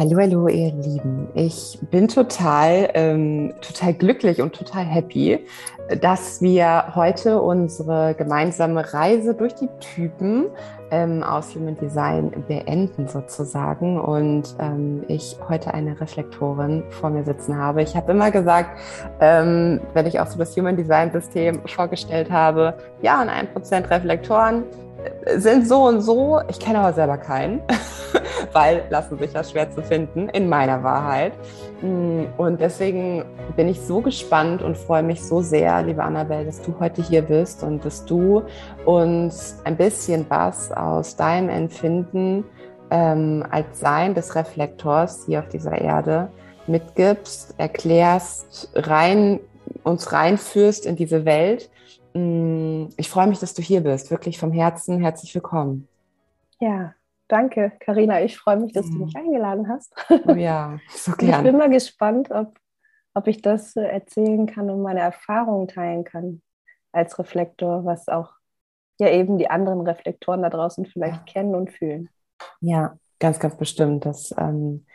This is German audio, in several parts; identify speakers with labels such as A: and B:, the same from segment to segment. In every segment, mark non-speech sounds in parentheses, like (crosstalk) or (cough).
A: Hallo, hallo, ihr Lieben. Ich bin total, ähm, total glücklich und total happy, dass wir heute unsere gemeinsame Reise durch die Typen ähm, aus Human Design beenden sozusagen und ähm, ich heute eine Reflektorin vor mir sitzen habe. Ich habe immer gesagt, ähm, wenn ich auch so das Human Design System vorgestellt habe, ja, und ein Prozent Reflektoren sind so und so. Ich kenne aber selber keinen, (laughs) weil lassen sich ja schwer zu finden in meiner Wahrheit. Mm, und deswegen bin ich so gespannt und freue mich so sehr, liebe Annabelle, dass du heute hier bist und dass du uns ein bisschen was aus deinem Empfinden ähm, als Sein des Reflektors hier auf dieser Erde mitgibst, erklärst, rein, uns reinführst in diese Welt ich freue mich, dass du hier bist. Wirklich vom Herzen herzlich willkommen.
B: Ja, danke, Karina. Ich freue mich, dass du mich mm. eingeladen hast.
A: Oh ja, (laughs) so gern.
B: Ich bin mal gespannt, ob, ob ich das erzählen kann und meine Erfahrungen teilen kann als Reflektor, was auch ja eben die anderen Reflektoren da draußen vielleicht ja. kennen und fühlen.
A: Ja, ganz, ganz bestimmt. Das ähm,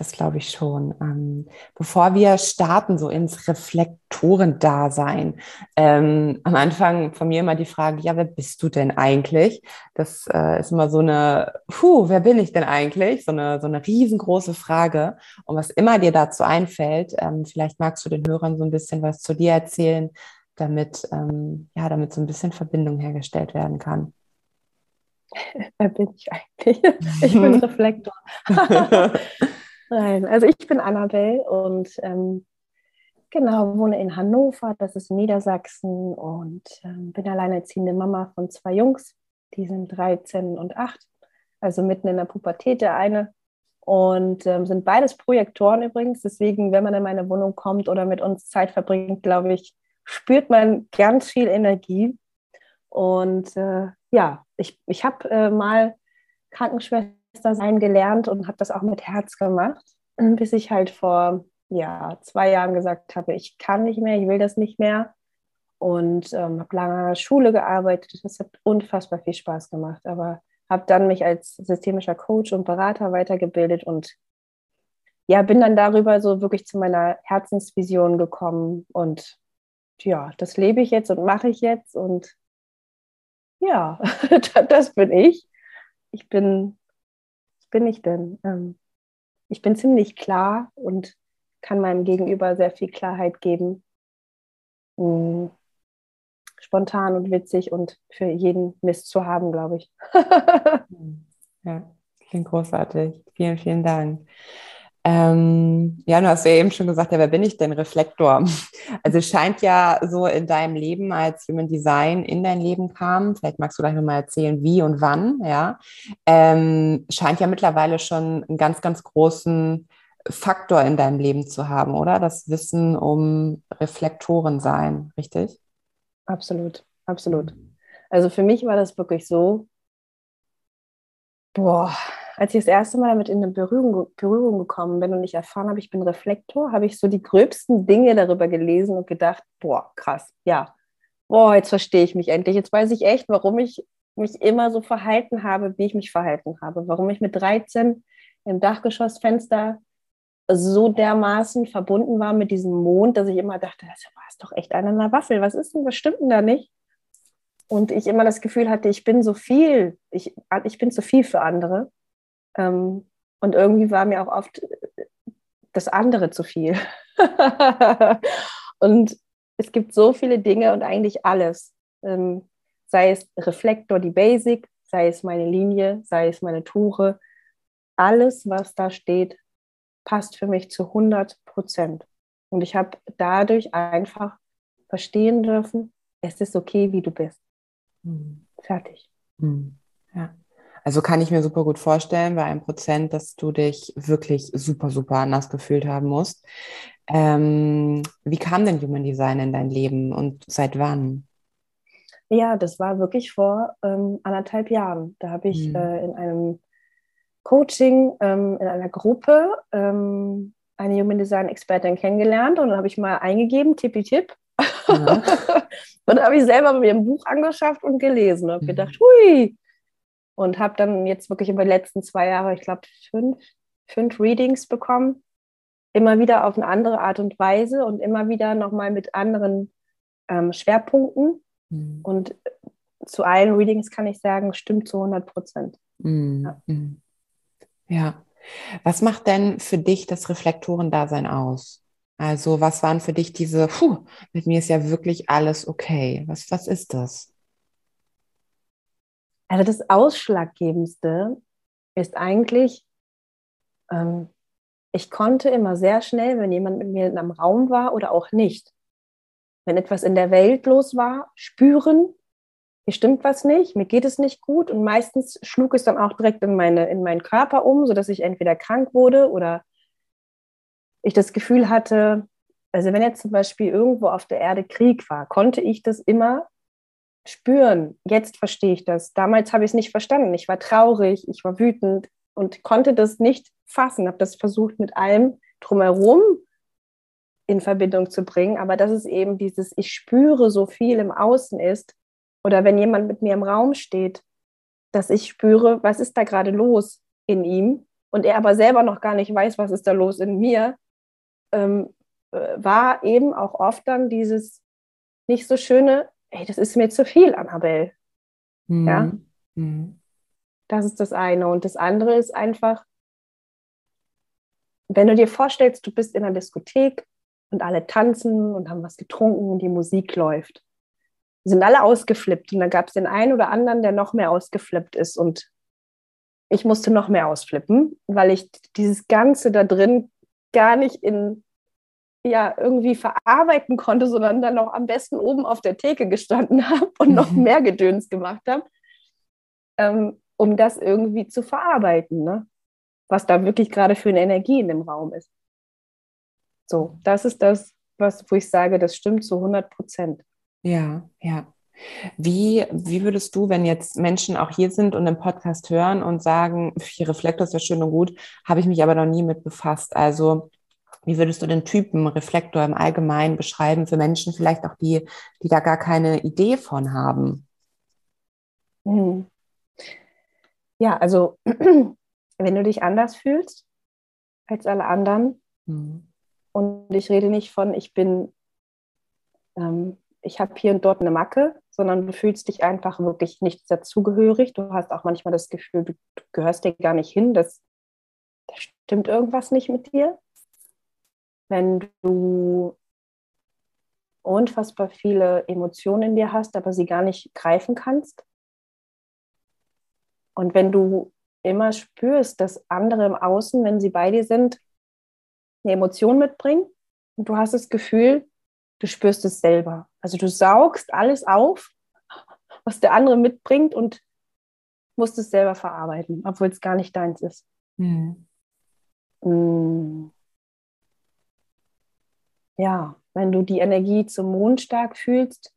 A: das glaube ich schon. Ähm, bevor wir starten, so ins Reflektorendasein, ähm, am Anfang von mir immer die Frage, ja, wer bist du denn eigentlich? Das äh, ist immer so eine, puh, wer bin ich denn eigentlich? So eine, so eine riesengroße Frage. Und was immer dir dazu einfällt, ähm, vielleicht magst du den Hörern so ein bisschen was zu dir erzählen, damit, ähm, ja, damit so ein bisschen Verbindung hergestellt werden kann. (laughs)
B: Wer bin ich eigentlich? Ich bin (laughs) Reflektor. (laughs) Nein, also ich bin Annabelle und ähm, genau wohne in Hannover, das ist Niedersachsen und ähm, bin alleinerziehende Mama von zwei Jungs, die sind 13 und 8, also mitten in der Pubertät der eine und ähm, sind beides Projektoren übrigens. Deswegen, wenn man in meine Wohnung kommt oder mit uns Zeit verbringt, glaube ich, spürt man ganz viel Energie. Und äh, ja, ich, ich habe äh, mal Krankenschwester sein gelernt und habe das auch mit Herz gemacht, (clears throat) bis ich halt vor ja, zwei Jahren gesagt habe, ich kann nicht mehr, ich will das nicht mehr. Und ähm, habe lange an der Schule gearbeitet. Das hat unfassbar viel Spaß gemacht. Aber habe dann mich als systemischer Coach und Berater weitergebildet und ja, bin dann darüber so wirklich zu meiner Herzensvision gekommen. Und ja, das lebe ich jetzt und mache ich jetzt. Und ja, (laughs) das bin ich. Ich bin bin ich denn? Ähm, ich bin ziemlich klar und kann meinem Gegenüber sehr viel Klarheit geben. Mhm. Spontan und witzig und für jeden Mist zu haben, glaube ich. (laughs)
A: ja, klingt großartig. Vielen, vielen Dank. Ähm, ja, du hast ja eben schon gesagt, ja, wer bin ich denn? Reflektor. (laughs) Also es scheint ja so in deinem Leben, als Human Design in dein Leben kam, vielleicht magst du gleich nochmal erzählen, wie und wann, ja, ähm, scheint ja mittlerweile schon einen ganz, ganz großen Faktor in deinem Leben zu haben, oder? Das Wissen um Reflektoren sein, richtig?
B: Absolut, absolut. Also für mich war das wirklich so, boah, als ich das erste Mal damit in eine Berührung, Berührung gekommen bin und ich erfahren habe, ich bin Reflektor, habe ich so die gröbsten Dinge darüber gelesen und gedacht, boah, krass, ja, boah, jetzt verstehe ich mich endlich. Jetzt weiß ich echt, warum ich mich immer so verhalten habe, wie ich mich verhalten habe. Warum ich mit 13 im Dachgeschossfenster so dermaßen verbunden war mit diesem Mond, dass ich immer dachte, das war doch echt einer einer Waffel. Was ist denn, was stimmt denn da nicht? Und ich immer das Gefühl hatte, ich bin so viel, ich, ich bin zu viel für andere. Ähm, und irgendwie war mir auch oft das andere zu viel. (laughs) und es gibt so viele Dinge und eigentlich alles. Ähm, sei es Reflektor, die Basic, sei es meine Linie, sei es meine Tuche. Alles, was da steht, passt für mich zu 100 Prozent. Und ich habe dadurch einfach verstehen dürfen, es ist okay, wie du bist. Hm. Fertig.
A: Hm. Ja. Also kann ich mir super gut vorstellen bei einem Prozent, dass du dich wirklich super, super anders gefühlt haben musst. Ähm, wie kam denn Human Design in dein Leben und seit wann?
B: Ja, das war wirklich vor ähm, anderthalb Jahren. Da habe ich mhm. äh, in einem Coaching, ähm, in einer Gruppe ähm, eine Human Design Expertin kennengelernt und dann habe ich mal eingegeben, tippi tipp. Ja. (laughs) und dann habe ich selber mir ein Buch angeschafft und gelesen und habe mhm. gedacht, hui, und habe dann jetzt wirklich über die letzten zwei Jahre, ich glaube, fünf, fünf Readings bekommen, immer wieder auf eine andere Art und Weise und immer wieder nochmal mit anderen ähm, Schwerpunkten. Mhm. Und zu allen Readings kann ich sagen, stimmt zu 100 Prozent.
A: Mhm. Ja. Mhm. ja. Was macht denn für dich das Reflektorendasein aus? Also, was waren für dich diese, puh, mit mir ist ja wirklich alles okay. Was, was ist das?
B: Also, das Ausschlaggebendste ist eigentlich, ähm, ich konnte immer sehr schnell, wenn jemand mit mir in einem Raum war oder auch nicht, wenn etwas in der Welt los war, spüren, hier stimmt was nicht, mir geht es nicht gut und meistens schlug es dann auch direkt in, meine, in meinen Körper um, sodass ich entweder krank wurde oder ich das Gefühl hatte, also wenn jetzt zum Beispiel irgendwo auf der Erde Krieg war, konnte ich das immer spüren. Jetzt verstehe ich das. Damals habe ich es nicht verstanden. Ich war traurig, ich war wütend und konnte das nicht fassen, habe das versucht mit allem drumherum in Verbindung zu bringen, aber dass es eben dieses Ich spüre so viel im Außen ist oder wenn jemand mit mir im Raum steht, dass ich spüre, was ist da gerade los in ihm und er aber selber noch gar nicht weiß, was ist da los in mir, ähm, äh, war eben auch oft dann dieses nicht so schöne, ey, das ist mir zu viel, Annabelle. Mhm. Ja. Mhm. Das ist das eine. Und das andere ist einfach, wenn du dir vorstellst, du bist in einer Diskothek und alle tanzen und haben was getrunken und die Musik läuft. Die sind alle ausgeflippt und dann gab es den einen oder anderen, der noch mehr ausgeflippt ist und ich musste noch mehr ausflippen, weil ich dieses Ganze da drin gar nicht in ja irgendwie verarbeiten konnte, sondern dann noch am besten oben auf der Theke gestanden (laughs) habe und noch mhm. mehr Gedöns gemacht habe, ähm, um das irgendwie zu verarbeiten, ne? was da wirklich gerade für eine Energie in dem Raum ist. So, das ist das, was, wo ich sage, das stimmt zu 100 Prozent.
A: Ja, ja. Wie, wie würdest du, wenn jetzt Menschen auch hier sind und den Podcast hören und sagen, hier Reflektor ist ja schön und gut, habe ich mich aber noch nie mit befasst. Also wie würdest du den Typen Reflektor im Allgemeinen beschreiben für Menschen, vielleicht auch die, die da gar keine Idee von haben?
B: Hm. Ja, also (clears throat) wenn du dich anders fühlst als alle anderen, hm. und ich rede nicht von, ich bin, ähm, ich habe hier und dort eine Macke, sondern du fühlst dich einfach wirklich nicht dazugehörig. Du hast auch manchmal das Gefühl, du, du gehörst dir gar nicht hin, das, da stimmt irgendwas nicht mit dir wenn du unfassbar viele Emotionen in dir hast, aber sie gar nicht greifen kannst. Und wenn du immer spürst, dass andere im Außen, wenn sie bei dir sind, eine Emotion mitbringen und du hast das Gefühl, du spürst es selber. Also du saugst alles auf, was der andere mitbringt und musst es selber verarbeiten, obwohl es gar nicht deins ist. Mhm. Ja, wenn du die Energie zum Mond stark fühlst,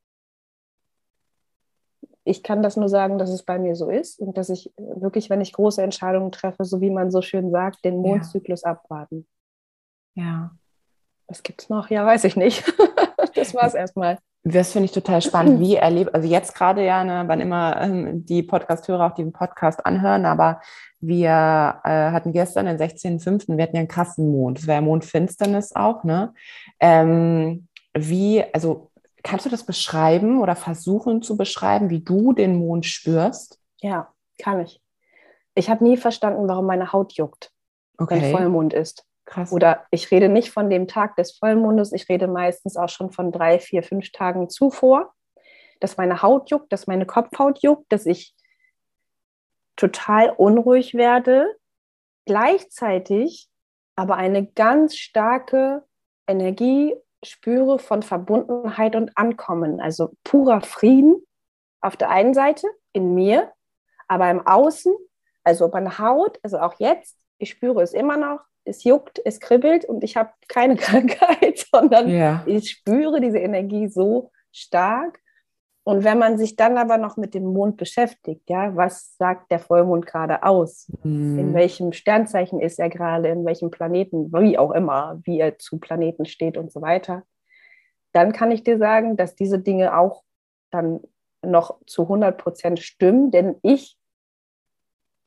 B: ich kann das nur sagen, dass es bei mir so ist und dass ich wirklich, wenn ich große Entscheidungen treffe, so wie man so schön sagt, den Mondzyklus ja. abwarten.
A: Ja.
B: Was gibt es noch? Ja, weiß ich nicht. (laughs) das war es erstmal.
A: Das finde ich total spannend. Wie erlebt, also jetzt gerade ja, ne, wann immer ähm, die Podcast-Hörer auch diesen Podcast anhören, aber wir äh, hatten gestern den 16.05., wir hatten ja einen krassen Mond, es war ja Mondfinsternis auch, ne? Ähm, wie, also kannst du das beschreiben oder versuchen zu beschreiben, wie du den Mond spürst?
B: Ja, kann ich. Ich habe nie verstanden, warum meine Haut juckt, okay. wenn Vollmond ist. Krass. Oder ich rede nicht von dem Tag des Vollmondes, ich rede meistens auch schon von drei, vier, fünf Tagen zuvor, dass meine Haut juckt, dass meine Kopfhaut juckt, dass ich total unruhig werde, gleichzeitig aber eine ganz starke Energie spüre von Verbundenheit und Ankommen, also purer Frieden auf der einen Seite in mir, aber im Außen, also meine Haut, also auch jetzt, ich spüre es immer noch, es juckt, es kribbelt und ich habe keine (laughs) Krankheit, sondern ja. ich spüre diese Energie so stark und wenn man sich dann aber noch mit dem Mond beschäftigt, ja, was sagt der Vollmond gerade aus? Mhm. In welchem Sternzeichen ist er gerade, in welchem Planeten, wie auch immer, wie er zu Planeten steht und so weiter, dann kann ich dir sagen, dass diese Dinge auch dann noch zu 100 Prozent stimmen, denn ich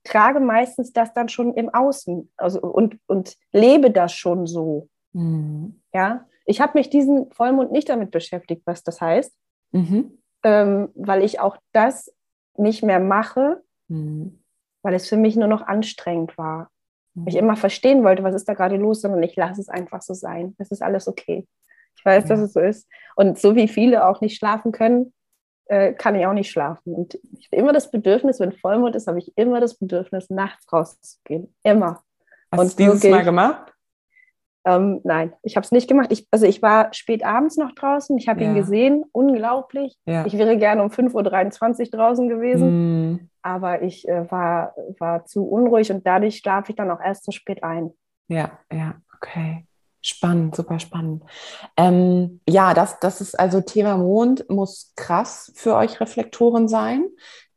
B: trage meistens das dann schon im Außen also, und, und lebe das schon so. Mhm. Ja, ich habe mich diesen Vollmond nicht damit beschäftigt, was das heißt, mhm. ähm, weil ich auch das nicht mehr mache, mhm. weil es für mich nur noch anstrengend war. Mhm. Ich immer verstehen wollte, was ist da gerade los, sondern ich lasse es einfach so sein. Es ist alles okay. Ich weiß, ja. dass es so ist. Und so wie viele auch nicht schlafen können, äh, kann ich auch nicht schlafen. Und ich habe immer das Bedürfnis, wenn Vollmond ist, habe ich immer das Bedürfnis, nachts rauszugehen. Immer.
A: Hast du dieses Mal gemacht?
B: Ähm, nein, ich habe es nicht gemacht. Ich, also ich war spät abends noch draußen. Ich habe ja. ihn gesehen, unglaublich. Ja. Ich wäre gerne um 5.23 Uhr draußen gewesen, mm. aber ich äh, war, war zu unruhig und dadurch schlafe ich dann auch erst so spät ein.
A: Ja, ja, okay. Spannend, super spannend. Ähm, ja, das, das ist also Thema Mond muss krass für euch Reflektoren sein.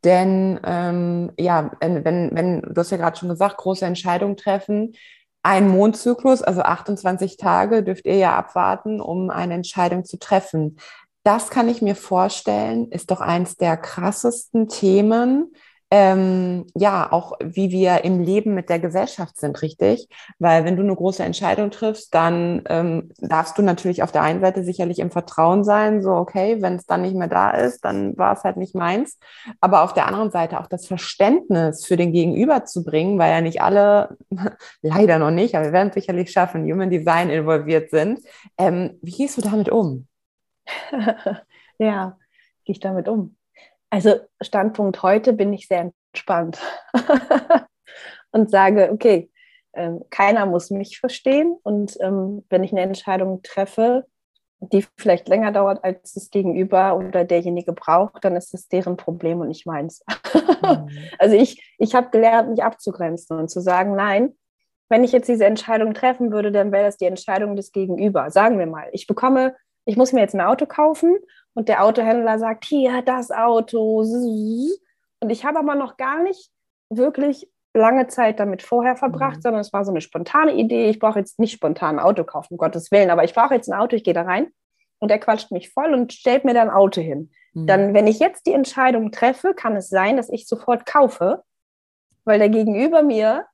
A: Denn ähm, ja, wenn, wenn, du hast ja gerade schon gesagt, große Entscheidungen treffen, ein Mondzyklus, also 28 Tage, dürft ihr ja abwarten, um eine Entscheidung zu treffen. Das kann ich mir vorstellen, ist doch eins der krassesten Themen, ähm, ja, auch wie wir im Leben mit der Gesellschaft sind, richtig? Weil wenn du eine große Entscheidung triffst, dann ähm, darfst du natürlich auf der einen Seite sicherlich im Vertrauen sein, so okay, wenn es dann nicht mehr da ist, dann war es halt nicht meins. Aber auf der anderen Seite auch das Verständnis für den Gegenüber zu bringen, weil ja nicht alle, (laughs) leider noch nicht, aber wir werden es sicherlich schaffen, Human Design involviert sind. Ähm, wie gehst du damit um? (laughs)
B: ja, gehe ich damit um? Also Standpunkt heute bin ich sehr entspannt (laughs) und sage, okay, äh, keiner muss mich verstehen und ähm, wenn ich eine Entscheidung treffe, die vielleicht länger dauert, als das Gegenüber oder derjenige braucht, dann ist es deren Problem und nicht meins. Mhm. (laughs) also ich, ich habe gelernt, mich abzugrenzen und zu sagen, nein, wenn ich jetzt diese Entscheidung treffen würde, dann wäre das die Entscheidung des Gegenüber. Sagen wir mal, ich bekomme, ich muss mir jetzt ein Auto kaufen und der Autohändler sagt, hier, das Auto. Und ich habe aber noch gar nicht wirklich lange Zeit damit vorher verbracht, mhm. sondern es war so eine spontane Idee. Ich brauche jetzt nicht spontan ein Auto kaufen, um Gottes Willen, aber ich brauche jetzt ein Auto, ich gehe da rein und er quatscht mich voll und stellt mir dann ein Auto hin. Mhm. Dann, wenn ich jetzt die Entscheidung treffe, kann es sein, dass ich sofort kaufe, weil der Gegenüber mir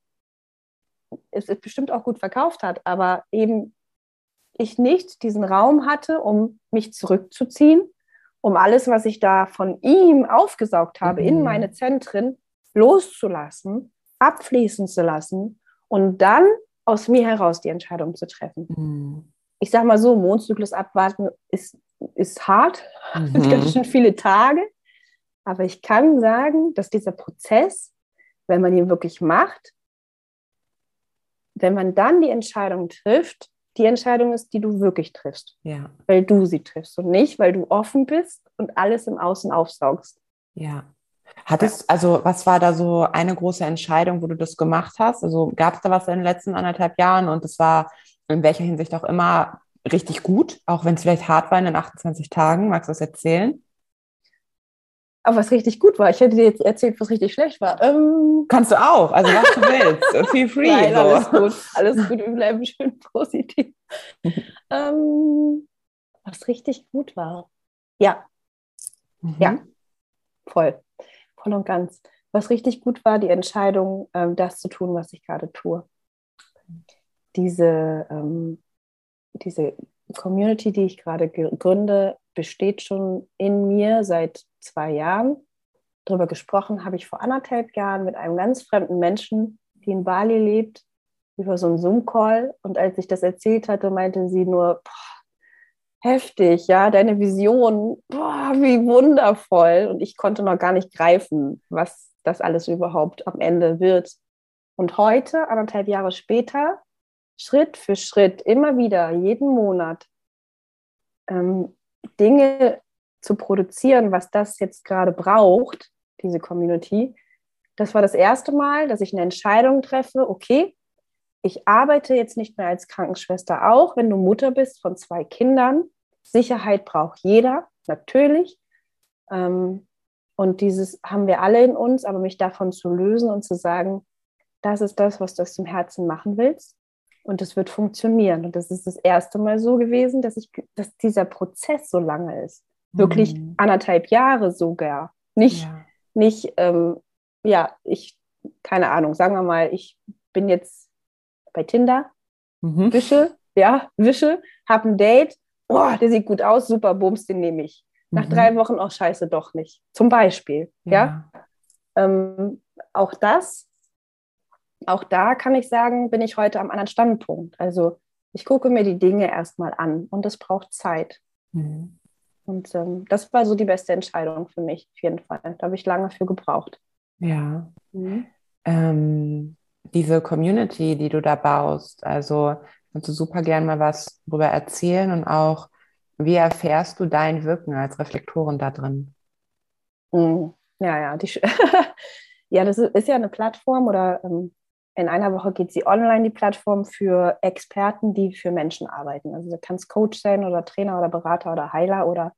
B: es bestimmt auch gut verkauft hat, aber eben ich nicht diesen Raum hatte, um mich zurückzuziehen, um alles, was ich da von ihm aufgesaugt habe, mhm. in meine Zentren loszulassen, abfließen zu lassen und dann aus mir heraus die Entscheidung zu treffen. Mhm. Ich sage mal so, Mondzyklus abwarten ist, ist hart, (laughs) mhm. ganz schön viele Tage, aber ich kann sagen, dass dieser Prozess, wenn man ihn wirklich macht, wenn man dann die Entscheidung trifft, die Entscheidung ist, die du wirklich triffst. Ja. Weil du sie triffst und nicht, weil du offen bist und alles im Außen aufsaugst.
A: Ja. Hattest, also was war da so eine große Entscheidung, wo du das gemacht hast? Also gab es da was in den letzten anderthalb Jahren und es war in welcher Hinsicht auch immer richtig gut, auch wenn es vielleicht hart war in den 28 Tagen? Magst du das erzählen?
B: Aber was richtig gut war. Ich hätte dir jetzt erzählt, was richtig schlecht war. Ähm,
A: Kannst du auch, also was du willst. (laughs) Feel free. Nein,
B: so. alles gut. Alles gut, wir bleiben (laughs) schön positiv. ähm, was richtig gut war. Ja. Mhm. Ja. Voll. Voll und ganz. Was richtig gut war, die Entscheidung, ähm, das zu tun, was ich gerade tue. Diese, ähm, diese Community, die ich gerade gründe, besteht schon in mir seit zwei Jahren. Darüber gesprochen habe ich vor anderthalb Jahren mit einem ganz fremden Menschen, die in Bali lebt, über so einen Zoom-Call. Und als ich das erzählt hatte, meinte sie nur, boah, heftig, ja, deine Vision, boah, wie wundervoll. Und ich konnte noch gar nicht greifen, was das alles überhaupt am Ende wird. Und heute, anderthalb Jahre später, Schritt für Schritt, immer wieder, jeden Monat, ähm, Dinge zu produzieren, was das jetzt gerade braucht, diese Community. Das war das erste Mal, dass ich eine Entscheidung treffe, okay, ich arbeite jetzt nicht mehr als Krankenschwester, auch wenn du Mutter bist von zwei Kindern. Sicherheit braucht jeder, natürlich. Ähm, und dieses haben wir alle in uns, aber mich davon zu lösen und zu sagen, das ist das, was du aus dem Herzen machen willst und es wird funktionieren. Und das ist das erste Mal so gewesen, dass, ich, dass dieser Prozess so lange ist. Wirklich mhm. anderthalb Jahre sogar. Nicht, ja, nicht ähm, ja ich keine Ahnung, sagen wir mal, ich bin jetzt bei Tinder, mhm. wische, ja, wische, habe ein Date, oh, der sieht gut aus, super, Bums, den nehme ich. Nach mhm. drei Wochen, auch oh, scheiße, doch nicht. Zum Beispiel, ja. ja? Ähm, auch das, auch da kann ich sagen, bin ich heute am anderen Standpunkt. Also ich gucke mir die Dinge erstmal an und es braucht Zeit. Mhm. Und ähm, das war so die beste Entscheidung für mich, auf jeden Fall. Da habe ich lange für gebraucht.
A: Ja. Mhm. Ähm, diese Community, die du da baust, also kannst du super gern mal was darüber erzählen und auch, wie erfährst du dein Wirken als Reflektorin da drin?
B: Mhm. Ja, ja, die, (laughs) ja, das ist ja eine Plattform oder ähm, in einer Woche geht sie online, die Plattform für Experten, die für Menschen arbeiten. Also du kannst Coach sein oder Trainer oder Berater oder Heiler oder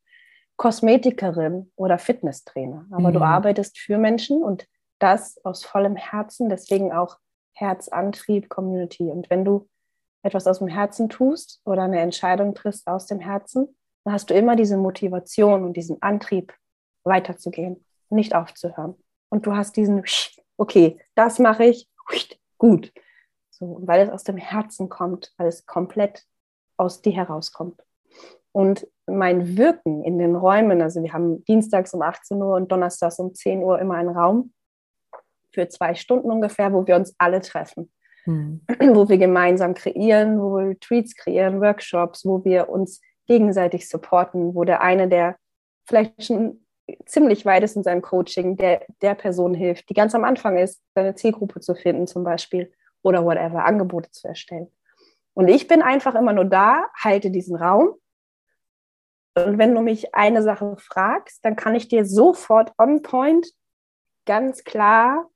B: Kosmetikerin oder Fitnesstrainer. Aber mhm. du arbeitest für Menschen und das aus vollem Herzen, deswegen auch Herzantrieb, Community. Und wenn du etwas aus dem Herzen tust oder eine Entscheidung triffst aus dem Herzen, dann hast du immer diese Motivation und diesen Antrieb, weiterzugehen, nicht aufzuhören. Und du hast diesen, okay, das mache ich, gut. So, weil es aus dem Herzen kommt, weil es komplett aus dir herauskommt. Und mein Wirken in den Räumen, also wir haben dienstags um 18 Uhr und donnerstags um 10 Uhr immer einen Raum für zwei Stunden ungefähr, wo wir uns alle treffen. Mhm. (clears throat) Wo wir gemeinsam kreieren, wo wir Retreats kreieren, Workshops, wo wir uns gegenseitig supporten, wo der eine, der vielleicht schon ziemlich weit ist in seinem Coaching, der der Person hilft, die ganz am Anfang ist, seine Zielgruppe zu finden zum Beispiel oder whatever, Angebote zu erstellen. Und ich bin einfach immer nur da, halte diesen Raum. Und wenn du mich eine Sache fragst, dann kann ich dir sofort on point ganz klar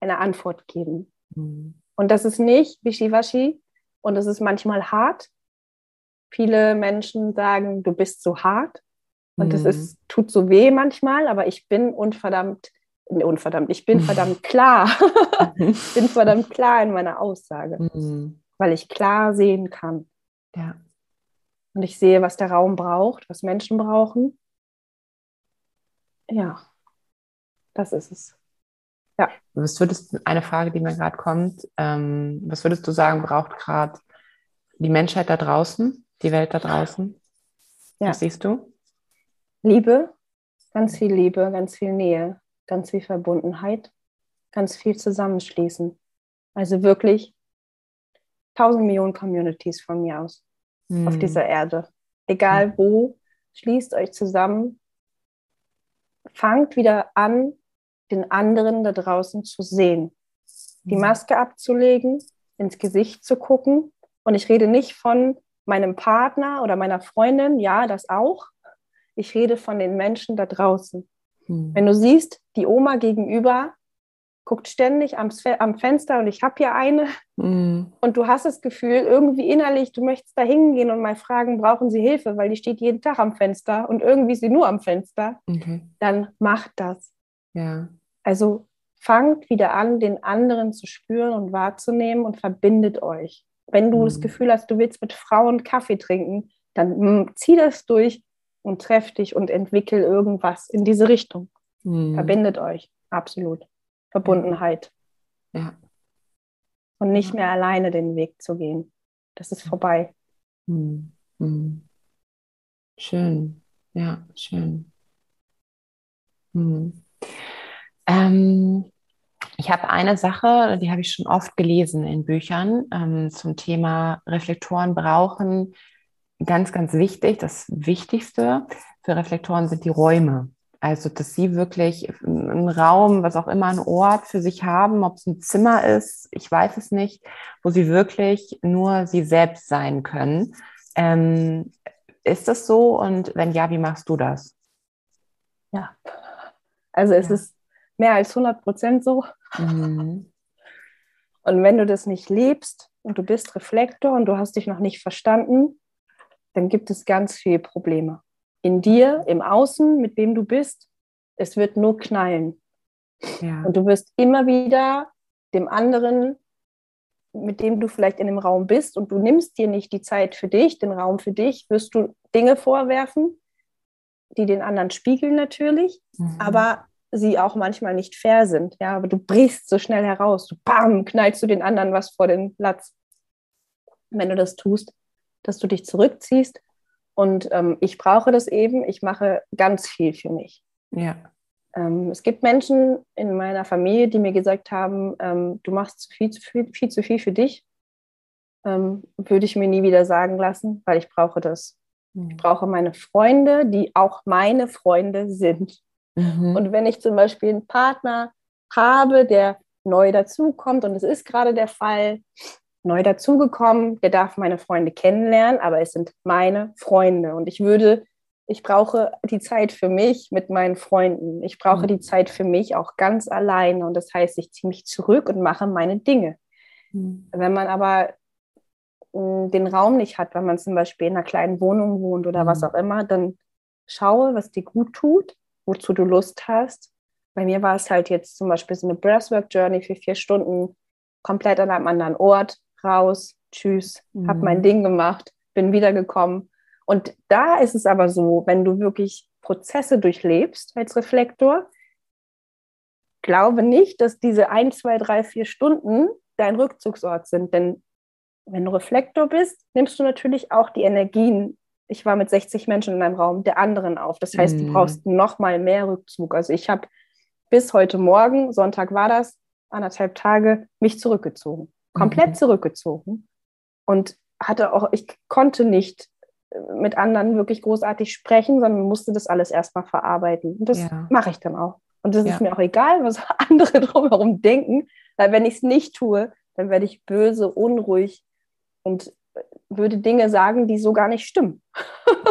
B: eine Antwort geben. Mhm. Und das ist nicht wischiwaschi und das ist manchmal hart. Viele Menschen sagen, du bist so hart. Und mhm. das ist, tut so weh manchmal, aber ich bin unverdammt, nee, unverdammt, ich bin verdammt klar. (laughs) ich bin verdammt klar in meiner Aussage, mhm. weil ich klar sehen kann. Ja. Und ich sehe, was der Raum braucht, was Menschen brauchen. Ja, das ist es.
A: Ja. Was würdest eine Frage, die mir gerade kommt, ähm, was würdest du sagen, braucht gerade die Menschheit da draußen, die Welt da draußen? Ja. Was siehst du?
B: Liebe, ganz viel Liebe, ganz viel Nähe, ganz viel Verbundenheit, ganz viel Zusammenschließen. Also wirklich tausend Millionen Communities von mir aus mhm. auf dieser Erde. Egal mhm. wo, schließt euch zusammen, fangt wieder an, den anderen da draußen zu sehen, die mhm. Maske abzulegen, ins Gesicht zu gucken. Und ich rede nicht von meinem Partner oder meiner Freundin, ja, das auch, ich rede von den Menschen da draußen. Hm. Wenn du siehst, die Oma gegenüber guckt ständig am, am Fenster und ich habe hier eine hm. und du hast das Gefühl, irgendwie innerlich, du möchtest da hingehen und mal fragen, brauchen sie Hilfe, weil die steht jeden Tag am Fenster und irgendwie ist sie nur am Fenster, okay. dann macht das. Ja. Also fangt wieder an, den anderen zu spüren und wahrzunehmen und verbindet euch. Wenn du hm. das Gefühl hast, du willst mit Frauen Kaffee trinken, dann hm, zieh das durch, und treff dich und entwickel irgendwas in diese Richtung. Mhm. Verbindet euch, absolut. Verbundenheit. Ja. Und nicht mehr alleine den Weg zu gehen. Das ist vorbei. Mhm.
A: Mhm. Schön, ja, schön. Mhm. Ähm, ich habe eine Sache, die habe ich schon oft gelesen in Büchern ähm, zum Thema Reflektoren brauchen ganz, ganz wichtig, das Wichtigste für Reflektoren sind die Räume. Also, dass sie wirklich einen Raum, was auch immer, einen Ort für sich haben, ob es ein Zimmer ist, ich weiß es nicht, wo sie wirklich nur sie selbst sein können. Ähm, ist das so? Und wenn ja, wie machst du das?
B: Ja, also es ja. ist mehr als 100 Prozent so. Mhm. Und wenn du das nicht lebst und du bist Reflektor und du hast dich noch nicht verstanden, dann gibt es ganz viele Probleme. In dir, im Außen, mit wem du bist, es wird nur knallen. Ja. Und du wirst immer wieder dem anderen, mit dem du vielleicht in dem Raum bist und du nimmst dir nicht die Zeit für dich, den Raum für dich, wirst du Dinge vorwerfen, die den anderen spiegeln natürlich. Mhm. Aber sie auch manchmal nicht fair sind. Ja, aber du brichst so schnell heraus. Du bam, knallst du den anderen was vor den Platz. Wenn du das tust, dass du dich zurückziehst. Und ähm, ich brauche das eben. Ich mache ganz viel für mich.
A: Ja.
B: Ähm, es gibt Menschen in meiner Familie, die mir gesagt haben, ähm, du machst viel, zu viel, viel zu viel für dich. Ähm, würde ich mir nie wieder sagen lassen, weil ich brauche das. Mhm. Ich brauche meine Freunde, die auch meine Freunde sind. Mhm. Und wenn ich zum Beispiel einen Partner habe, der neu dazukommt, und es ist gerade der Fall, neu dazugekommen, der darf meine Freunde kennenlernen, aber es sind meine Freunde. Und ich würde ich brauche die Zeit für mich mit meinen Freunden. Ich brauche mhm. die Zeit für mich auch ganz alleine. Und das heißt, ich ziehe mich zurück und mache meine Dinge. Mhm. Wenn man aber hm, den Raum nicht hat, wenn man zum Beispiel in einer kleinen Wohnung wohnt oder mhm. was auch immer, dann schaue, was dir gut tut, wozu du Lust hast. Bei mir war es halt jetzt zum Beispiel so eine Breathwork-Journey für vier Stunden, komplett an einem anderen Ort, raus, tschüss, mhm. habe mein Ding gemacht, bin wiedergekommen und da ist es aber so, wenn du wirklich Prozesse durchlebst als Reflektor, glaube nicht, dass diese ein, zwei, drei, vier Stunden dein Rückzugsort sind. Denn wenn du Reflektor bist, nimmst du natürlich auch die Energien, ich war mit 60 Menschen in einem Raum, der anderen auf. Das heißt, du mhm. brauchst noch mal mehr Rückzug. Also ich habe bis heute Morgen, Sonntag war das, anderthalb Tage, mich zurückgezogen. Komplett mhm. zurückgezogen. Und hatte auch, ich konnte nicht mit anderen wirklich großartig sprechen, sondern musste das alles erstmal verarbeiten. Und das ja. mache ich dann auch. Und das ja. ist mir auch egal, was (laughs) andere drumherum denken, weil wenn ich es nicht tue, dann werde ich böse, unruhig und würde Dinge sagen, die so gar nicht stimmen.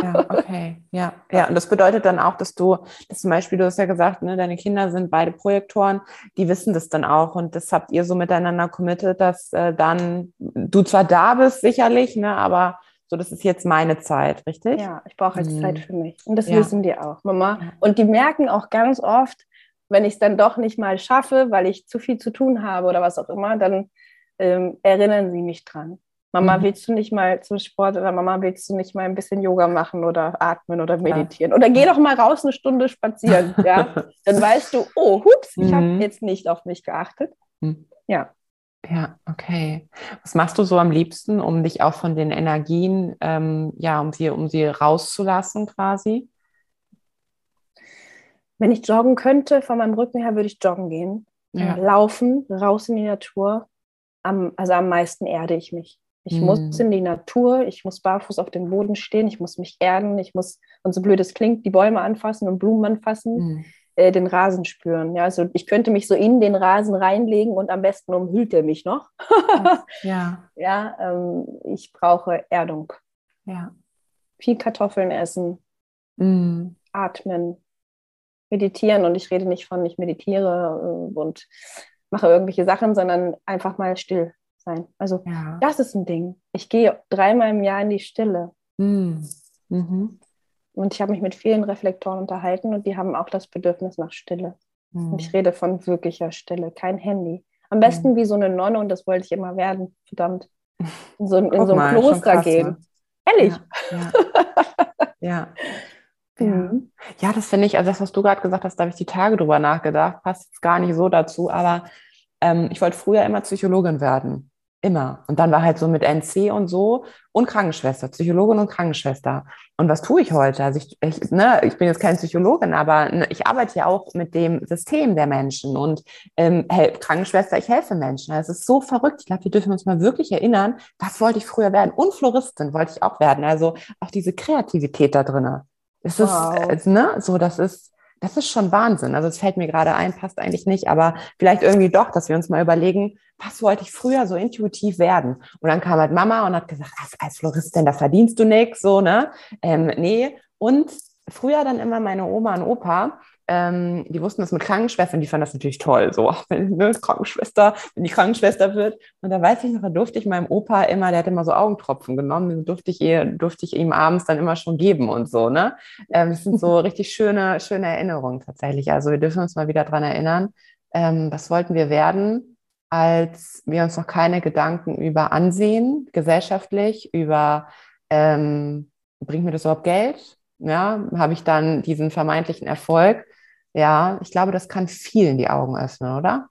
A: Ja, okay. Ja, ja. Und das bedeutet dann auch, dass du, dass zum Beispiel, du hast ja gesagt, ne, deine Kinder sind beide Projektoren, die wissen das dann auch. Und das habt ihr so miteinander committed, dass äh, dann du zwar da bist, sicherlich, ne, aber so, das ist jetzt meine Zeit, richtig?
B: Ja, ich brauche jetzt mhm. Zeit für mich. Und das ja. wissen die auch, Mama. Und die merken auch ganz oft, wenn ich es dann doch nicht mal schaffe, weil ich zu viel zu tun habe oder was auch immer, dann ähm, erinnern sie mich dran. Mama, mhm. willst du nicht mal zum Sport oder Mama, willst du nicht mal ein bisschen Yoga machen oder atmen oder meditieren? Ja. Oder geh doch mal raus eine Stunde spazieren. (laughs) ja? Dann weißt du, oh, hups, ich mhm. habe jetzt nicht auf mich geachtet. Mhm. Ja.
A: Ja, okay. Was machst du so am liebsten, um dich auch von den Energien, ähm, ja, um sie, um sie rauszulassen quasi?
B: Wenn ich joggen könnte, von meinem Rücken her würde ich joggen gehen. Ja. Laufen, raus in die Natur. Am, also am meisten erde ich mich. Ich mhm. muss in die Natur, ich muss barfuß auf dem Boden stehen, ich muss mich erden, ich muss, und so blöd es klingt, die Bäume anfassen und Blumen anfassen. Mhm äh, den Rasen spüren. Ja, also ich könnte mich so in den Rasen reinlegen und am besten umhüllt er mich noch. (laughs)
A: ja.
B: Ja, ähm, ich brauche Erdung.
A: Ja.
B: Viel Kartoffeln essen, mm. atmen, meditieren. Und ich rede nicht von, ich meditiere äh, und mache irgendwelche Sachen, sondern einfach mal still sein. Also ja. das ist ein Ding. Ich gehe dreimal im Jahr in die Stille. Mm. Mhm. Und ich habe mich mit vielen Reflektoren unterhalten und die haben auch das Bedürfnis nach Stille. Mhm. Und ich rede von wirklicher Stille, kein Handy. Am besten mhm. wie so eine Nonne und das wollte ich immer werden, verdammt. In (laughs) so, in so ein Kloster krass, gehen. Ne? Ehrlich.
A: Ja. Ja. (laughs) ja. Ja. Mhm. ja, das finde ich, also das, was du gerade gesagt hast, da habe ich die Tage drüber nachgedacht, passt jetzt gar nicht so dazu, aber ähm, ich wollte früher immer Psychologin werden. Immer. Und dann war halt so mit NC und so und Krankenschwester, Psychologin und Krankenschwester. Und was tue ich heute? Also ich, ich, ne, ich bin jetzt keine Psychologin, aber ne, ich arbeite ja auch mit dem System der Menschen und ähm, Krankenschwester, ich helfe Menschen. Es ist so verrückt. Ich glaube, wir dürfen uns mal wirklich erinnern, was wollte ich früher werden? Und Floristin wollte ich auch werden. Also auch diese Kreativität da drin. Es wow. ist, ne, so, das ist, das ist schon Wahnsinn. Also es fällt mir gerade ein, passt eigentlich nicht, aber vielleicht irgendwie doch, dass wir uns mal überlegen, was wollte ich früher so intuitiv werden? Und dann kam halt Mama und hat gesagt, als, als Floristin, da verdienst du nichts, so, ne? Ähm, nee. Und früher dann immer meine Oma und Opa, ähm, die wussten das mit Krankenschwestern, die fanden das natürlich toll, so, (laughs) wenn eine Krankenschwester, wenn die Krankenschwester wird. Und da weiß ich noch, da durfte ich meinem Opa immer, der hat immer so Augentropfen genommen, den durfte ich, ihr, durfte ich ihm abends dann immer schon geben und so, ne? Ähm, das sind so (laughs) richtig schöne, schöne Erinnerungen tatsächlich. Also wir dürfen uns mal wieder dran erinnern, ähm, was wollten wir werden, als wir uns noch keine Gedanken über Ansehen, gesellschaftlich, über ähm, bringt mir das überhaupt Geld? Ja, habe ich dann diesen vermeintlichen Erfolg Ja, ich glaube, das kann vielen die Augen öffnen, oder?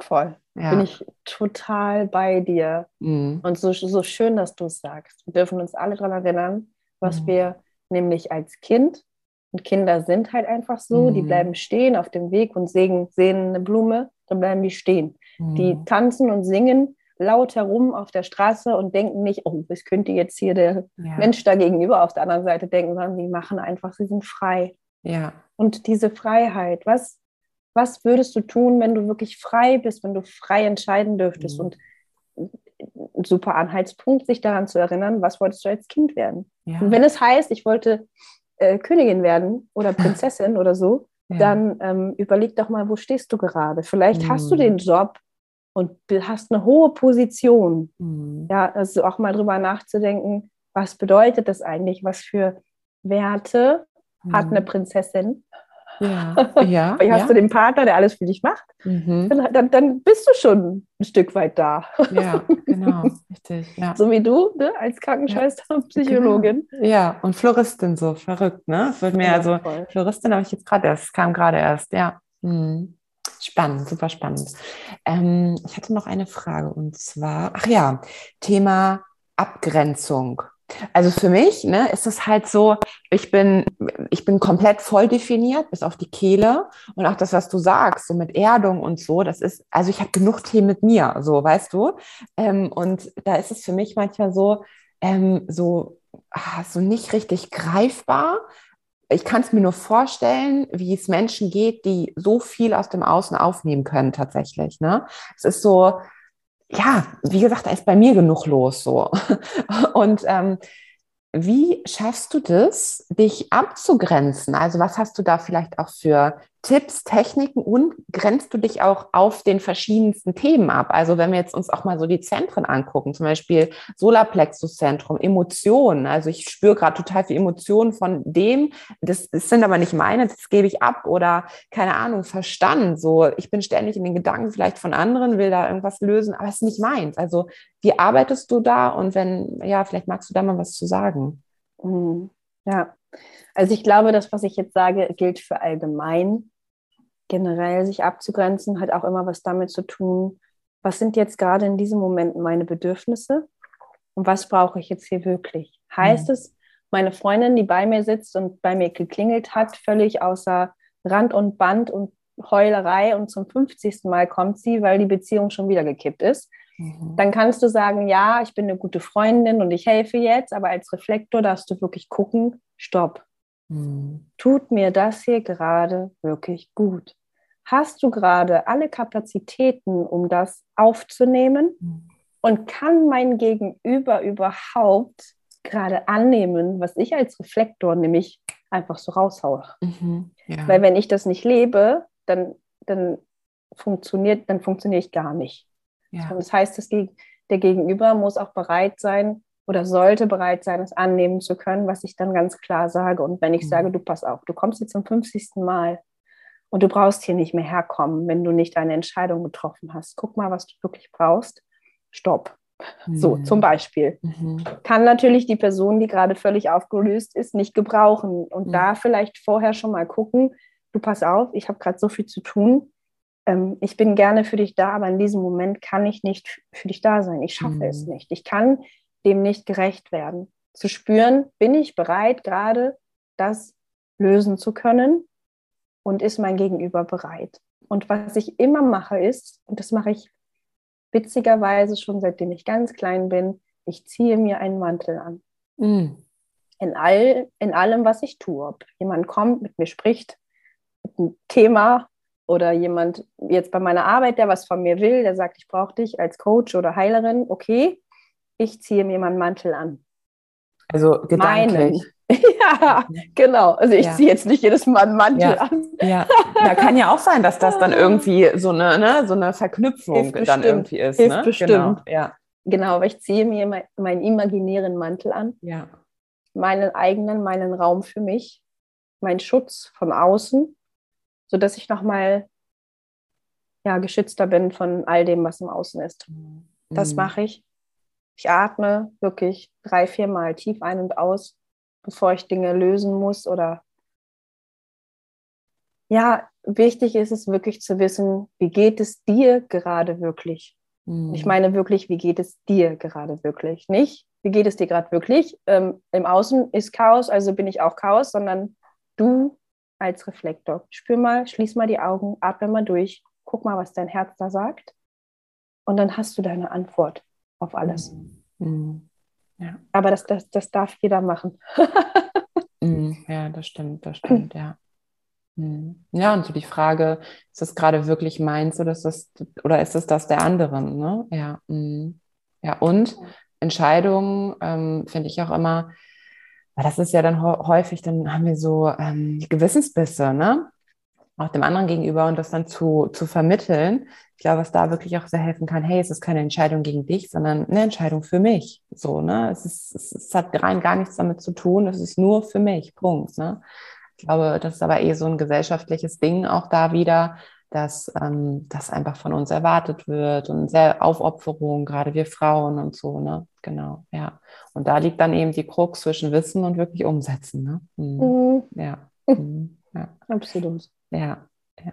B: Voll. Ja. Bin ich total bei dir. Mhm. Und so, so schön, dass du es sagst. Wir dürfen uns alle daran erinnern, was mhm. wir nämlich als Kind, und Kinder sind halt einfach so, mhm. die bleiben stehen auf dem Weg und sehen, sehen eine Blume, dann bleiben die stehen. Die mhm. tanzen und singen laut herum auf der Straße und denken nicht, oh, das könnte jetzt hier der ja. Mensch da gegenüber auf der anderen Seite denken, sondern die machen einfach, sie sind frei.
A: Ja.
B: Und diese Freiheit, was, was würdest du tun, wenn du wirklich frei bist, wenn du frei entscheiden dürftest? Mhm. Und ein super Anhaltspunkt, sich daran zu erinnern, was wolltest du als Kind werden? Ja. Und wenn es heißt, ich wollte äh, Königin werden oder (laughs) Prinzessin oder so, ja. dann ähm, überleg doch mal, wo stehst du gerade? Vielleicht mhm. hast du den Job, und hast eine hohe Position. Mhm. Ja, also auch mal drüber nachzudenken, was bedeutet das eigentlich? Was für Werte mhm. hat eine Prinzessin?
A: Ja, (laughs) ja.
B: Weil hast ja. du den Partner, der alles für dich macht, mhm. dann, dann, dann, bist du schon ein Stück weit da.
A: Ja, genau, richtig. Ja.
B: So wie du ne? als Krankenschwester und Psychologin.
A: Genau. Ja, und Floristin so, verrückt, ne? Das wird mir also, Floristin habe ich jetzt gerade erst, kam gerade erst, ja. Mhm. Spannend, super spannend. Ähm, ich hatte noch eine Frage und zwar, ach ja, Thema Abgrenzung. Also für mich ne, ist es halt so, ich bin, ich bin komplett voll definiert, bis auf die Kehle. Und auch das, was du sagst, so mit Erdung und so, das ist, also ich habe genug Tee mit mir, so, weißt du? Ähm, und da ist es für mich manchmal so, ähm, so, ah, so nicht richtig greifbar, ich kann es mir nur vorstellen, wie es Menschen geht, die so viel aus dem Außen aufnehmen können tatsächlich. Ne? Es ist so, ja, wie gesagt, da ist bei mir genug los so. (laughs) Und ähm, wie schaffst du das, dich abzugrenzen? Also was hast du da vielleicht auch für Tipps, Techniken und grenzt du dich auch auf den verschiedensten Themen ab? Also wenn wir jetzt uns auch mal so die Zentren angucken, zum Beispiel Solarplexuszentrum, Emotionen. Also ich spüre gerade total viel Emotionen von dem, das, das, sind aber nicht meine, das gebe ich ab oder keine Ahnung, Verstand. So, ich bin ständig in den Gedanken vielleicht von anderen, will da irgendwas lösen, aber es ist nicht meins. Also wie arbeitest du da? Und wenn, ja, vielleicht magst du da mal was zu sagen.
B: Mhm. Ja, also ich glaube, das, was ich jetzt sage, gilt für allgemein generell sich abzugrenzen, hat auch immer was damit zu tun, was sind jetzt gerade in diesem Moment meine Bedürfnisse und was brauche ich jetzt hier wirklich? Heißt mhm. es, meine Freundin, die bei mir sitzt und bei mir geklingelt hat, völlig außer Rand und Band und Heulerei und zum 50. Mal kommt sie, weil die Beziehung schon wieder gekippt ist. Mhm. Dann kannst du sagen, ja, ich bin eine gute Freundin und ich helfe jetzt, aber als Reflektor darfst du wirklich gucken, stopp. Mhm. Tut mir das hier gerade wirklich gut? Hast du gerade alle Kapazitäten, um das aufzunehmen? Mhm. Und kann mein Gegenüber überhaupt gerade annehmen, was ich als Reflektor nämlich einfach so raushaue? Mhm, ja. Weil wenn ich das nicht lebe, dann, dann funktioniert, dann funktioniere ich gar nicht. Ja. Das heißt, das, der Gegenüber muss auch bereit sein, oder sollte bereit sein, es annehmen zu können, was ich dann ganz klar sage. Und wenn ich mhm. sage, du pass auf, du kommst jetzt zum 50. Mal und du brauchst hier nicht mehr herkommen, wenn du nicht eine Entscheidung getroffen hast. Guck mal, was du wirklich brauchst. Stopp. Mhm. So, zum Beispiel. Mhm. Kann natürlich die Person, die gerade völlig aufgelöst ist, nicht gebrauchen. Und mhm. da vielleicht vorher schon mal gucken, du pass auf, ich habe gerade so viel zu tun. Ähm, ich bin gerne für dich da, aber in diesem Moment kann ich nicht für dich da sein. Ich schaffe es mhm. nicht. Ich kann dem nicht gerecht werden. Zu spüren, bin ich bereit, gerade das lösen zu können und ist mein Gegenüber bereit. Und was ich immer mache ist, und das mache ich witzigerweise schon seitdem ich ganz klein bin, ich ziehe mir einen Mantel an. Mm. In, all, in allem, was ich tue. Ob jemand kommt, mit mir spricht, mit einem Thema oder jemand jetzt bei meiner Arbeit, der was von mir will, der sagt, ich brauche dich als Coach oder Heilerin, okay, ich ziehe mir meinen Mantel an.
A: Also gedanklich. (laughs)
B: Ja, genau. Also ich ja. ziehe jetzt nicht jedes Mal einen Mantel
A: ja.
B: an.
A: Ja, da kann ja auch sein, dass das dann (laughs) irgendwie so eine, ne, so eine Verknüpfung Hilft dann irgendwie ist.
B: Hilft ne? bestimmt.
A: Genau. Ja.
B: genau, aber ich ziehe mir mein, meinen imaginären Mantel an.
A: Ja.
B: Meinen eigenen, meinen Raum für mich, meinen Schutz von außen, sodass ich nochmal ja, geschützter bin von all dem, was im Außen ist. Mhm. Das mache ich. Ich atme wirklich drei, vier Mal tief ein und aus, bevor ich Dinge lösen muss oder ja, wichtig ist es wirklich zu wissen, wie geht es dir gerade wirklich? Mhm. Ich meine wirklich, wie geht es dir gerade wirklich? Nicht, wie geht es dir gerade wirklich? Ähm, Im Außen ist Chaos, also bin ich auch Chaos, sondern du als Reflektor. Spür mal, schließ mal die Augen, atme mal durch, guck mal, was dein Herz da sagt. Und dann hast du deine Antwort auf alles. Mhm. Ja. Aber das, das, das darf jeder machen. (laughs)
A: Mhm. ja, das stimmt, das stimmt, (clears throat) ja. Mhm. Ja, und so die Frage, ist das gerade wirklich meins oder ist das, oder ist es das der anderen? Ne? Ja. Mhm. ja, und Entscheidungen ähm, finde ich auch immer, weil das ist ja dann häufig, dann haben wir so ähm, Gewissensbisse, ne? Auch dem anderen gegenüber und das dann zu, zu vermitteln. Ich glaube, was da wirklich auch sehr helfen kann, hey, es ist keine Entscheidung gegen dich, sondern eine Entscheidung für mich. So, ne? Es, ist, es, es hat rein gar nichts damit zu tun, es ist nur für mich. Punkt. Ne? Ich glaube, das ist aber eh so ein gesellschaftliches Ding auch da wieder, dass ähm, das einfach von uns erwartet wird und sehr Aufopferung, gerade wir Frauen und so, ne? Genau, ja. Und da liegt dann eben die Krux zwischen Wissen und wirklich Umsetzen, ne? Mhm. Mhm. Ja.
B: Mhm. (laughs) ja. Absolut.
A: Ja, ja.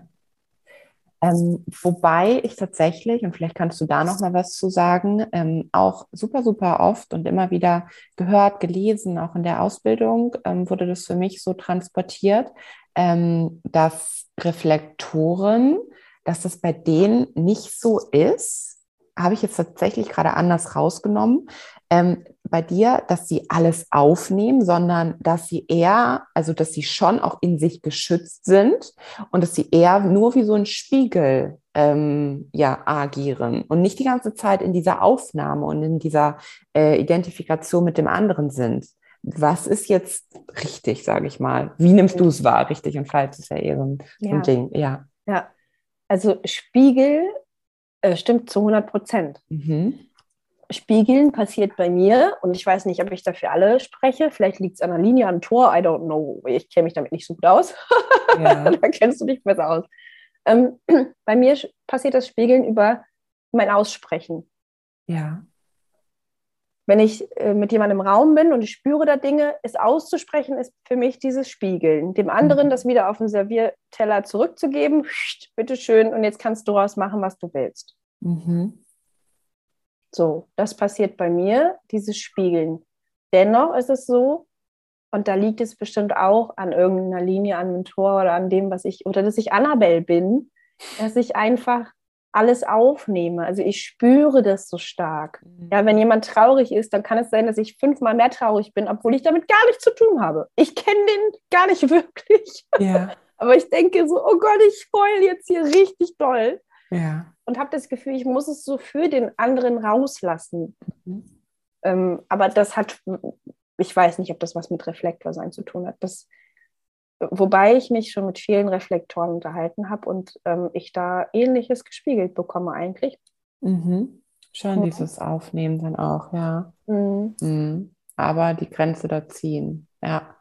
A: Ähm, wobei ich tatsächlich, und vielleicht kannst du da noch mal was zu sagen, ähm, auch super, super oft und immer wieder gehört, gelesen, auch in der Ausbildung ähm, wurde das für mich so transportiert, ähm, dass Reflektoren, dass das bei denen nicht so ist, habe ich jetzt tatsächlich gerade anders rausgenommen, ähm, bei dir, dass sie alles aufnehmen, sondern dass sie eher, also dass sie schon auch in sich geschützt sind und dass sie eher nur wie so ein Spiegel ähm, ja, agieren und nicht die ganze Zeit in dieser Aufnahme und in dieser äh, Identifikation mit dem anderen sind. Was ist jetzt richtig, sage ich mal? Wie nimmst du es wahr? Richtig und falsch ist ja eher so ein, ja. ein Ding. Ja.
B: ja, also Spiegel äh, stimmt zu 100 Prozent. Mhm. Spiegeln passiert bei mir und ich weiß nicht, ob ich dafür alle spreche. Vielleicht liegt es an der Linie, am Tor, I don't know. Ich kenne mich damit nicht so gut aus. Ja. (laughs) da kennst du dich besser aus. Ähm, (clears throat) bei mir passiert das Spiegeln über mein Aussprechen.
A: Ja.
B: Wenn ich äh, mit jemandem im Raum bin und ich spüre da Dinge, es auszusprechen, ist für mich dieses Spiegeln. Dem anderen mhm. das wieder auf den Servierteller zurückzugeben, bitteschön, und jetzt kannst du daraus machen, was du willst. Mhm. So, das passiert bei mir, dieses Spiegeln. Dennoch ist es so, und da liegt es bestimmt auch an irgendeiner Linie, an einem Tor oder an dem, was ich, oder dass ich Annabelle bin, dass ich einfach alles aufnehme. Also ich spüre das so stark. Mhm. Ja, wenn jemand traurig ist, dann kann es sein, dass ich fünfmal mehr traurig bin, obwohl ich damit gar nichts zu tun habe. Ich kenne den gar nicht (laughs) wirklich. Ja. Aber ich denke so, oh Gott, ich heule jetzt hier richtig doll.
A: Ja.
B: Und habe das Gefühl, ich muss es so für den anderen rauslassen. Mhm. Ähm, aber das hat, ich weiß nicht, ob das was mit Reflektor sein zu tun hat. Das, wobei ich mich schon mit vielen Reflektoren unterhalten habe und ähm, ich da ähnliches gespiegelt bekomme eigentlich.
A: Mhm. Schon mhm. dieses Aufnehmen dann auch, ja. Mhm. mhm. Aber die Grenze da ziehen, ja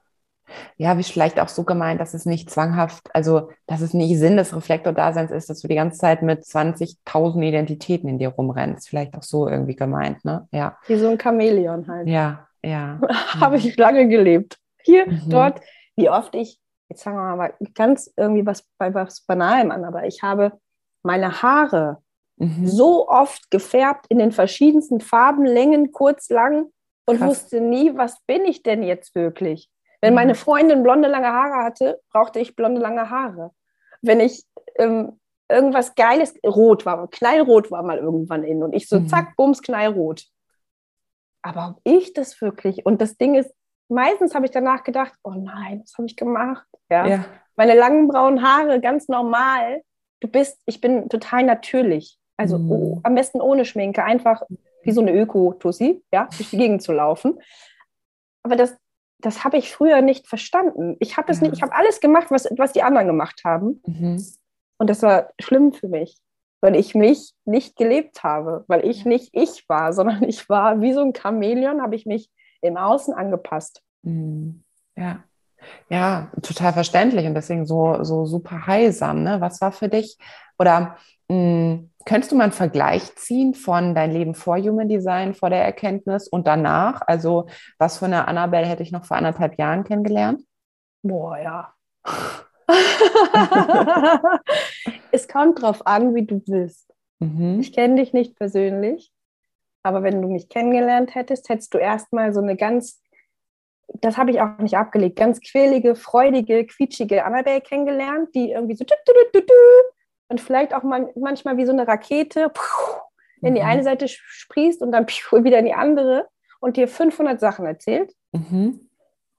A: ja, wie vielleicht auch so gemeint, dass es nicht zwanghaft, also dass es nicht Sinn des Reflektordaseins ist, dass du die ganze Zeit mit 20.000 Identitäten in dir rumrennst. Vielleicht auch so irgendwie gemeint, ne? Ja.
B: Wie so ein Chamäleon halt.
A: Ja, ja. (laughs)
B: Habe ich lange gelebt. Hier, mhm. dort, wie oft ich, jetzt sagen wir mal ganz irgendwie was bei was Banalem an, aber ich habe meine Haare mhm. so oft gefärbt in den verschiedensten Farben, Längen, kurz, lang und Krass. wusste nie, was bin ich denn jetzt wirklich? Wenn meine mhm. Freundin blonde lange Haare hatte, brauchte ich blonde lange Haare. Wenn ich ähm, irgendwas Geiles, rot war, knallrot war mal irgendwann in und ich so, mhm. zack, bums, knallrot. Aber ob ich das wirklich, und das Ding ist, meistens habe ich danach gedacht, oh nein, was habe ich gemacht? Ja? ja. Meine langen braunen Haare, ganz normal. Du bist, ich bin total natürlich. Also mhm. oh, am besten ohne Schminke, einfach wie so eine Öko-Tussi, ja, durch die Gegend zu laufen. Aber das, das habe ich früher nicht verstanden. Ich habe ja. nicht, ich habe alles gemacht, was, was die anderen gemacht haben. Mhm. Und das war schlimm für mich, weil ich mich nicht gelebt habe, weil ich nicht ich war, sondern ich war wie so ein Chamäleon, habe ich mich im Außen angepasst.
A: Mhm. Ja. Ja, total verständlich und deswegen so, so super heilsam. Ne? Was war für dich oder mh, hm, Könntest du mal einen Vergleich ziehen von dein Leben vor Human Design, vor der Erkenntnis und danach? Also, was für eine Annabelle hätte ich noch vor anderthalb Jahren kennengelernt?
B: Boah, ja. (laughs) es kommt drauf an, wie du bist. Mhm. Ich kenne dich nicht persönlich, aber wenn du mich kennengelernt hättest, hättest du erstmal so eine ganz, das habe ich auch nicht abgelegt, ganz quälige, freudige, quietschige Annabelle kennengelernt, die irgendwie so und vielleicht auch manchmal wie so eine Rakete in die mhm. eine Seite sprießt und dann wieder in die andere und dir 500 Sachen erzählt. Mhm.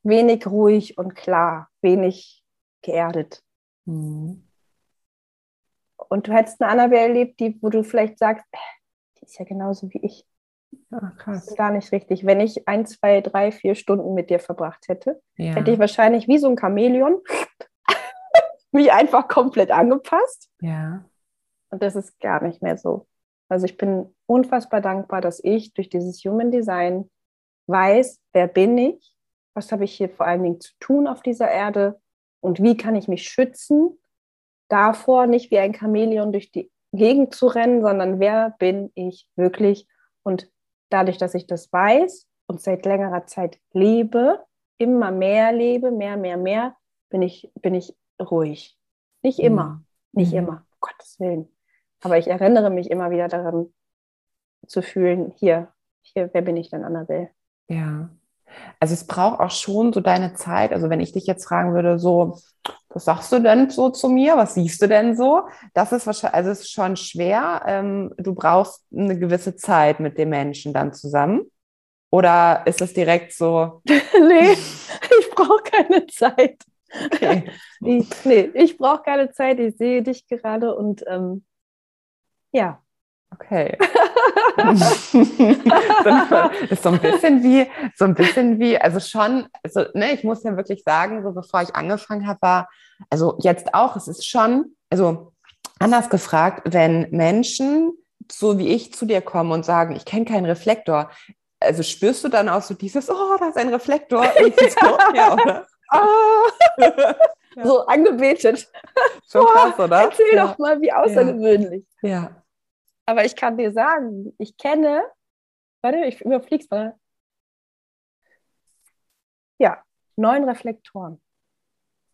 B: Wenig ruhig und klar, wenig geerdet. Mhm. Und du hättest eine Annabelle erlebt, die, wo du vielleicht sagst, äh, die ist ja genauso wie ich. Ja, krass. Das ist gar nicht richtig. Wenn ich ein, zwei, drei, vier Stunden mit dir verbracht hätte, ja. hätte ich wahrscheinlich wie so ein Chamäleon mich einfach komplett angepasst.
A: Ja.
B: Und das ist gar nicht mehr so. Also ich bin unfassbar dankbar, dass ich durch dieses Human Design weiß, wer bin ich, was habe ich hier vor allen Dingen zu tun auf dieser Erde und wie kann ich mich schützen davor, nicht wie ein Chamäleon durch die Gegend zu rennen, sondern wer bin ich wirklich? Und dadurch, dass ich das weiß und seit längerer Zeit lebe, immer mehr lebe, mehr, mehr, mehr, bin ich, bin ich ruhig. Nicht immer, mhm. nicht mhm. immer, um Gottes Willen. Aber ich erinnere mich immer wieder daran zu fühlen, hier, hier, wer bin ich denn, Annabelle?
A: Ja. Also es braucht auch schon so deine Zeit. Also wenn ich dich jetzt fragen würde, so, was sagst du denn so zu mir? Was siehst du denn so? Das ist wahrscheinlich, also es ist schon schwer. Ähm, du brauchst eine gewisse Zeit mit dem Menschen dann zusammen. Oder ist es direkt so? (laughs)
B: nee, ich brauche keine Zeit. Okay. (laughs) Ich, nee, ich brauche keine Zeit. Ich sehe dich gerade und ähm, ja.
A: Okay. (laughs) (laughs) ist so ein bisschen wie, so ein bisschen wie, also schon, also, ne, ich muss ja wirklich sagen, so bevor ich angefangen habe, war, also jetzt auch, es ist schon, also anders gefragt, wenn Menschen so wie ich zu dir kommen und sagen, ich kenne keinen Reflektor, also spürst du dann auch so dieses, oh, da ist ein Reflektor. so,
B: ja, oder? Ah. (laughs) So angebetet.
A: Schon krass, oder?
B: Erzähl ja. doch mal, wie außergewöhnlich.
A: Ja.
B: Aber ich kann dir sagen, ich kenne, warte, ich überflieg's mal. Ja, neun Reflektoren.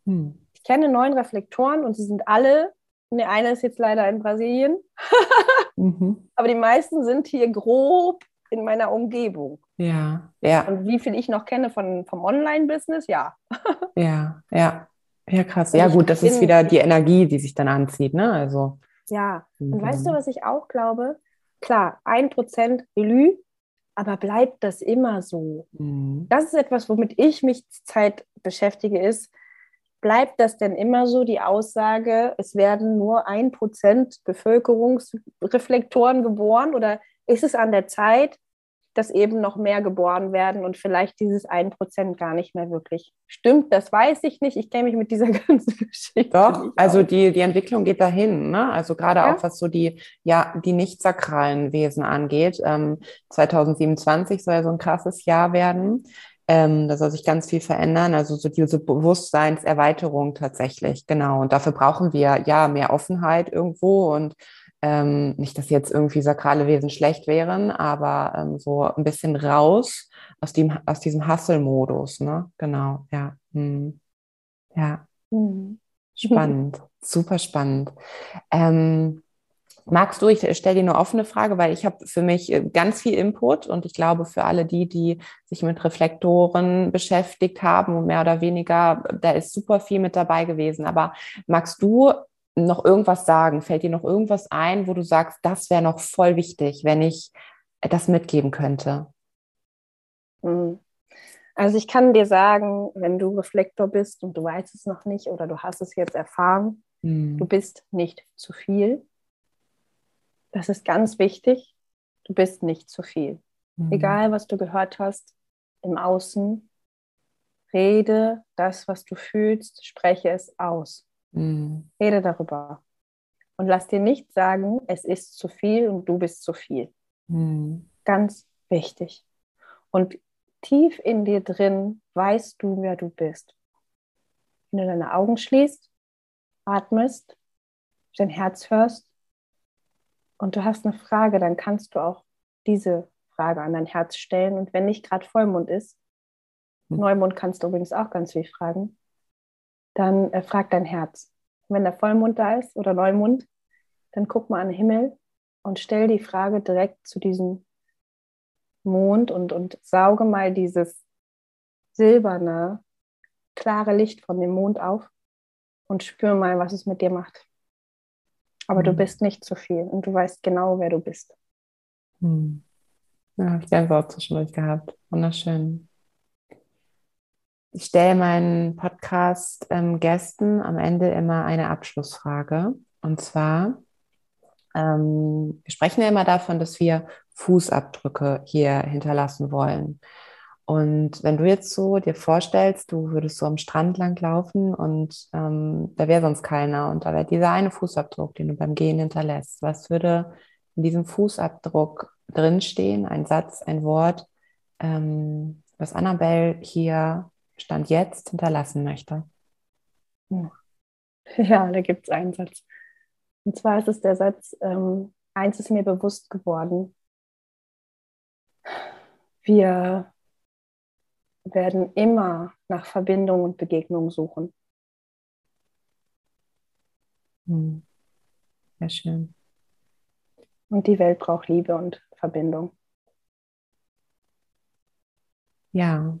B: Hm. Ich kenne neun Reflektoren und sie sind alle, ne, eine ist jetzt leider in Brasilien, (laughs) mhm. aber die meisten sind hier grob in meiner Umgebung.
A: Ja, ja.
B: Und wie viel ich noch kenne von, vom Online-Business, ja. (laughs)
A: ja, ja. Ja, krass. Ja, gut, das ist wieder die Energie, die sich dann anzieht, ne? Also.
B: Ja, und mhm. weißt du, was ich auch glaube? Klar, ein Prozent Elü, aber bleibt das immer so? Mhm. Das ist etwas, womit ich mich Zeit beschäftige, ist, bleibt das denn immer so, die Aussage, es werden nur ein Prozent Bevölkerungsreflektoren geboren oder ist es an der Zeit, dass eben noch mehr geboren werden und vielleicht dieses 1% gar nicht mehr wirklich stimmt. Das weiß ich nicht. Ich kenne mich mit dieser (laughs) ganzen Geschichte.
A: Doch, also die, die Entwicklung geht dahin. Ne? Also gerade ja. auch was so die, ja, die nicht sakralen Wesen angeht. Ähm, 2027 soll ja so ein krasses Jahr werden. Ähm, da soll sich ganz viel verändern. Also so diese Bewusstseinserweiterung tatsächlich. Genau. Und dafür brauchen wir ja mehr Offenheit irgendwo und ähm, nicht, dass jetzt irgendwie sakrale Wesen schlecht wären, aber ähm, so ein bisschen raus aus, dem, aus diesem Hustle-Modus, ne? Genau, ja. Hm. Ja. Mhm. Spannend, super spannend. Ähm, magst du, ich stelle dir eine offene Frage, weil ich habe für mich äh, ganz viel Input und ich glaube für alle die, die sich mit Reflektoren beschäftigt haben und mehr oder weniger, da ist super viel mit dabei gewesen. Aber magst du noch irgendwas sagen? Fällt dir noch irgendwas ein, wo du sagst, das wäre noch voll wichtig, wenn ich das mitgeben könnte?
B: Hm. Also ich kann dir sagen, wenn du Reflektor bist und du weißt es noch nicht oder du hast es jetzt erfahren, mhm. du bist nicht zu viel. Das ist ganz wichtig. Du bist nicht zu viel. Mhm. Egal, was du gehört hast im Außen, rede das, was du fühlst, spreche es aus. Mhm. Rede darüber. Und lass dir nicht sagen, es ist zu viel und du bist zu viel. Mhm. Ganz wichtig. Und tief in dir drin weißt du, wer du bist. Wenn du deine Augen schließt, atmest, dein Herz hörst und du hast eine Frage, dann kannst du auch diese Frage an dein Herz stellen. Und wenn nicht gerade Vollmond ist, mhm. Neumond kannst du übrigens auch ganz viel fragen, dann äh, frag dein Herz. Wenn der Vollmond da ist oder Neumond, dann guck mal an den Himmel und stell die Frage direkt zu diesem Mond und, und sauge mal dieses silberne, klare Licht von dem Mond auf und spür mal, was es mit dir macht. Aber mhm. du bist nicht zu viel und du weißt genau, wer du bist.
A: Mhm. Ja, habe ich auch zwischendurch gehabt. Wunderschön. Ich stelle meinen Podcast-Gästen ähm, am Ende immer eine Abschlussfrage. Und zwar, ähm, wir sprechen ja immer davon, dass wir Fußabdrücke hier hinterlassen wollen. Und wenn du jetzt so dir vorstellst, du würdest so am Strand lang laufen und ähm, da wäre sonst keiner und da wäre dieser eine Fußabdruck, den du beim Gehen hinterlässt. Was würde in diesem Fußabdruck drinstehen? Ein Satz, ein Wort, ähm, was Annabelle hier Stand jetzt hinterlassen möchte? (laughs)
B: Ja, da gibt es einen Satz. Und zwar ist es der Satz, ähm, eins ist mir bewusst geworden. Wir werden immer nach Verbindung und Begegnung suchen.
A: Hm. Sehr schön.
B: Und die Welt braucht Liebe und Verbindung.
A: Ja,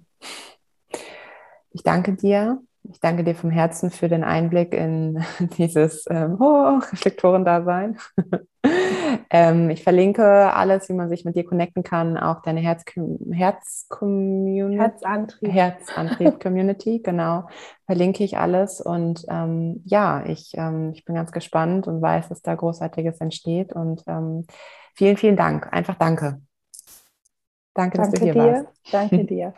A: ich danke dir. Ich danke dir vom Herzen für den Einblick in (laughs) dieses ähm, oh, Reflektorendasein. (laughs) ähm, ich verlinke alles, wie man sich mit dir connecten kann, auch deine Herz, Herz
B: Herzantrieb.
A: Herzantrieb (laughs) Community, genau. Verlinke ich alles. Und ähm, ja, ich, ähm, ich bin ganz gespannt und weiß, dass da Großartiges entsteht. Und ähm, vielen, vielen Dank. Einfach danke.
B: Danke, dass danke du hier dir. warst. Danke dir.